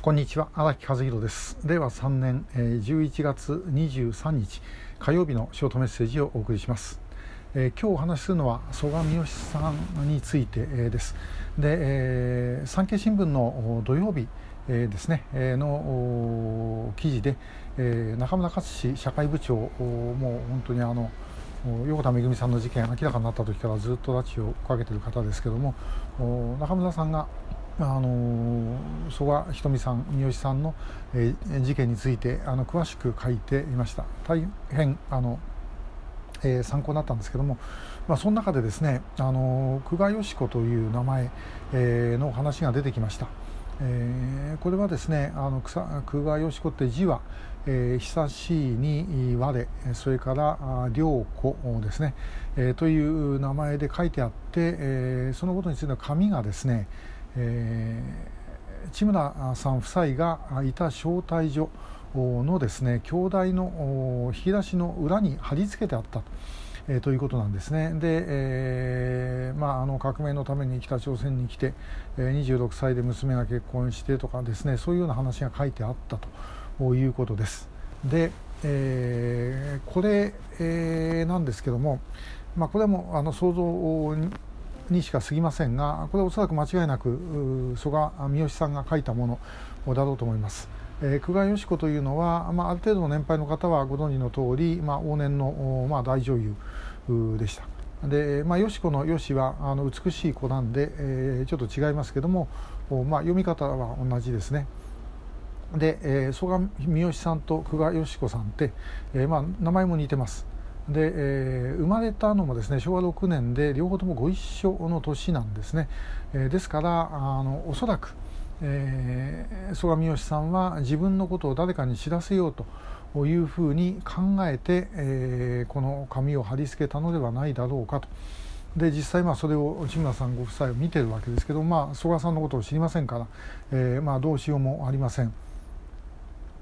こんにちは荒木和弘です。令和3年11月23日火曜日のショートメッセージをお送りします、えー、今日お話しするのは曽我三好さんについて、です。で、えー、産経新聞の土曜日、えー、ですね、えー、の記事で、えー、中村克氏社会部長もう本当にあの横田めぐみさんの事件明らかになった時からずっと拉致をかけている方ですけども中村さんがあの曽我ひとみさん三好さんの、えー、事件についてあの詳しく書いていました大変あの、えー、参考になったんですけども、まあ、その中でですねあの久我義子という名前、えー、の話が出てきました。えー、これはですねあの久我義子って字は、えー、久しいに我それから良子ですね、えー、という名前で書いてあって、えー、そのことについては紙がですね、えー、千村さん夫妻がいた招待所のですね兄弟の引き出しの裏に貼り付けてあったと。えー、ということなんですね。で、えーまあ、あの革命のために北朝鮮に来て、えー、26歳で娘が結婚してとかですねそういうような話が書いてあったということです。で、えー、これ、えー、なんですけども、まあ、これもあの想像にしか過ぎませんがこれはおそらく間違いなく曽我三好さんが書いたものだろうと思います。えー、久我義子というのは、まあ、ある程度の年配の方はご存知の通り、まあ、往年の、まあ、大女優でした。で、まあ、よし子のよしはあの美しい子なんで、えー、ちょっと違いますけども、まあ、読み方は同じですね。で、えー、曽我三好さんと久我義子さんって、えーまあ、名前も似てます。で、えー、生まれたのもですね昭和6年で両方ともご一緒の年なんですね、えー、ですからあのおそらく、えー、曽我三好さんは自分のことを誰かに知らせようというふうに考えて、えー、この紙を貼り付けたのではないだろうかと。で実際まあそれを内村さんご夫妻を見てるわけですけど、まあ、曽我さんのことを知りませんから、えー、まあどうしようもありません。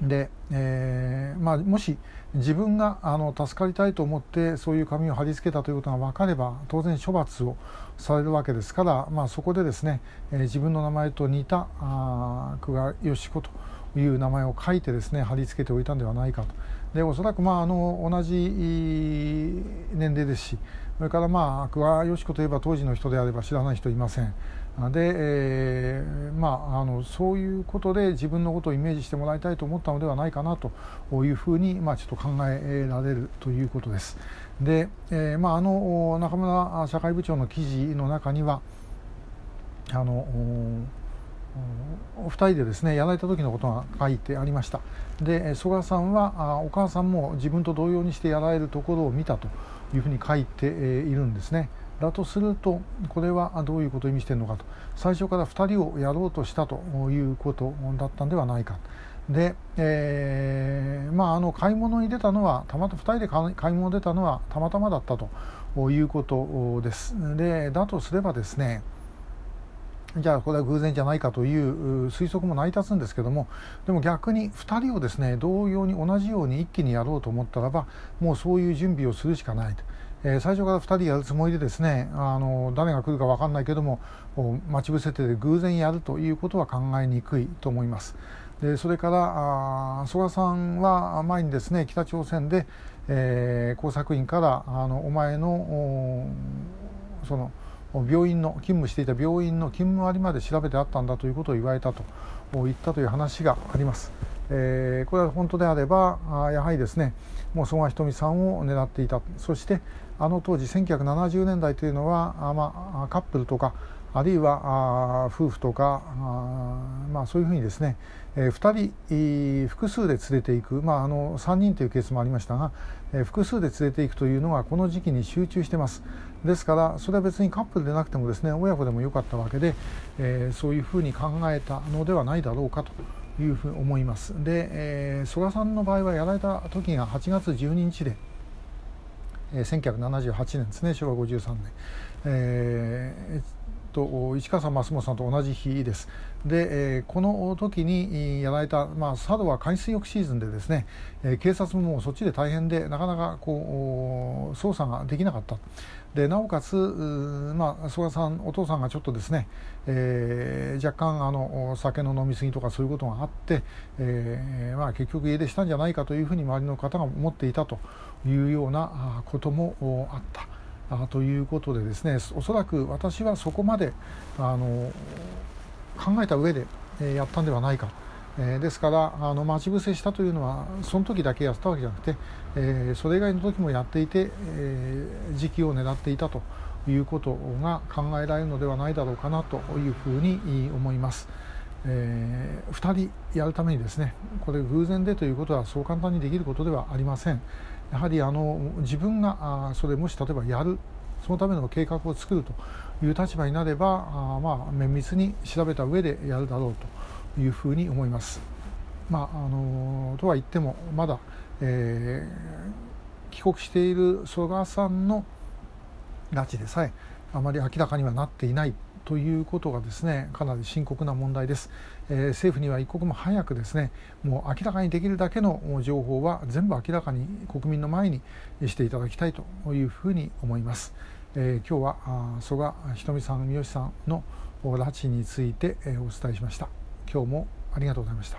で、えーまあ、もし自分があの助かりたいと思ってそういう紙を貼り付けたということが分かれば当然処罰をされるわけですから、まあ、そこでですね、えー、自分の名前と似たあ久我義子という名前を書いてですね貼り付けておいたんではないかとでおそらくまああの同じ年齢ですしそれからまあ久我義子といえば当時の人であれば知らない人いません。で、えー、まあ、あのそういうことで自分のことをイメージしてもらいたいと思ったのではないかなというふうに、まあ、ちょっと考えられるということです。で、えーまあ、あの中村社会部長の記事の中にはあのお二人でですねやられた時のことが書いてありましたで曽我さんはお母さんも自分と同様にしてやられるところを見たというふうに書いているんですねだとするとこれはどういうことを意味しているのかと。最初から2人をやろうとしたということだったんではないか。で、えー、まああの買い物に出たのはたまた2人で買い物出たのはたまたまだったということです。でだとすればですねじゃあこれは偶然じゃないかという推測も成り立つんですけどもでも逆に2人をですね同様に同じように一気にやろうと思ったらばもうそういう準備をするしかないと。えー、最初から2人やるつもりでですねあの誰が来るか分かんないけども待ち伏せて偶然やるということは考えにくいと思います。でそれからあ曽我さんは前にですね北朝鮮で、えー、工作員からあのお前のその病院の勤務していた病院の勤務割まで調べてあったんだということを言われたと言ったという話があります。えー、これは本当であればやはりですねもう曽我ひとみさんを狙っていた。そしてあの当時1970年代というのはあ、まあ、カップルとかあるいはあ夫婦とかあ、まあ、そういうふうにですね、えー、2人複数で連れていく、まあ、あの3人というケースもありましたが、えー、複数で連れていくというのがこの時期に集中してます。ですからそれは別にカップルでなくてもですね親子でもよかったわけで、えー、そういうふうに考えたのではないだろうかと。いうふうに思います。で、えー、曽我さんの場合はやられた時が8月12日で、えー、1978年ですね昭和53年、えー、と市川さん、増本さんと同じ日です。で、えー、この時にやられた、まあ、佐渡は海水浴シーズンでですね、えー、警察もそっちで大変でなかなかこう捜査ができなかった。でなおかつ、まあ、曽我さんお父さんがちょっとですね、えー、若干あの酒の飲み過ぎとかそういうことがあって、えーまあ、結局家出したんじゃないかというふうに周りの方が思っていたというようなこともあった。あということでですねおそらく私はそこまであの考えた上で、えやったんではないか、えー、ですからあの待ち伏せしたというのはその時だけやったわけじゃなくて、えー、それ以外の時もやっていて、えー、時期を狙っていたということが考えられるのではないだろうかなというふうに思います。えー、2人やるためにですねこれ偶然でということはそう簡単にできることではありませんやはりあの自分があそれもし例えばやるそのための計画を作るという立場になればあまあ綿密に調べた上でやるだろうというふうに思います。まあ、あのとは言ってもまだ、えー、帰国している曽我さんの拉致でさえあまり明らかにはなっていないということがですねかなり深刻な問題です、えー、政府には一刻も早くですねもう明らかにできるだけの情報は全部明らかに国民の前にしていただきたいというふうに思います、えー、今日は曽我ひとみさん三好さんの拉致についてお伝えしました。今日もありがとうございました。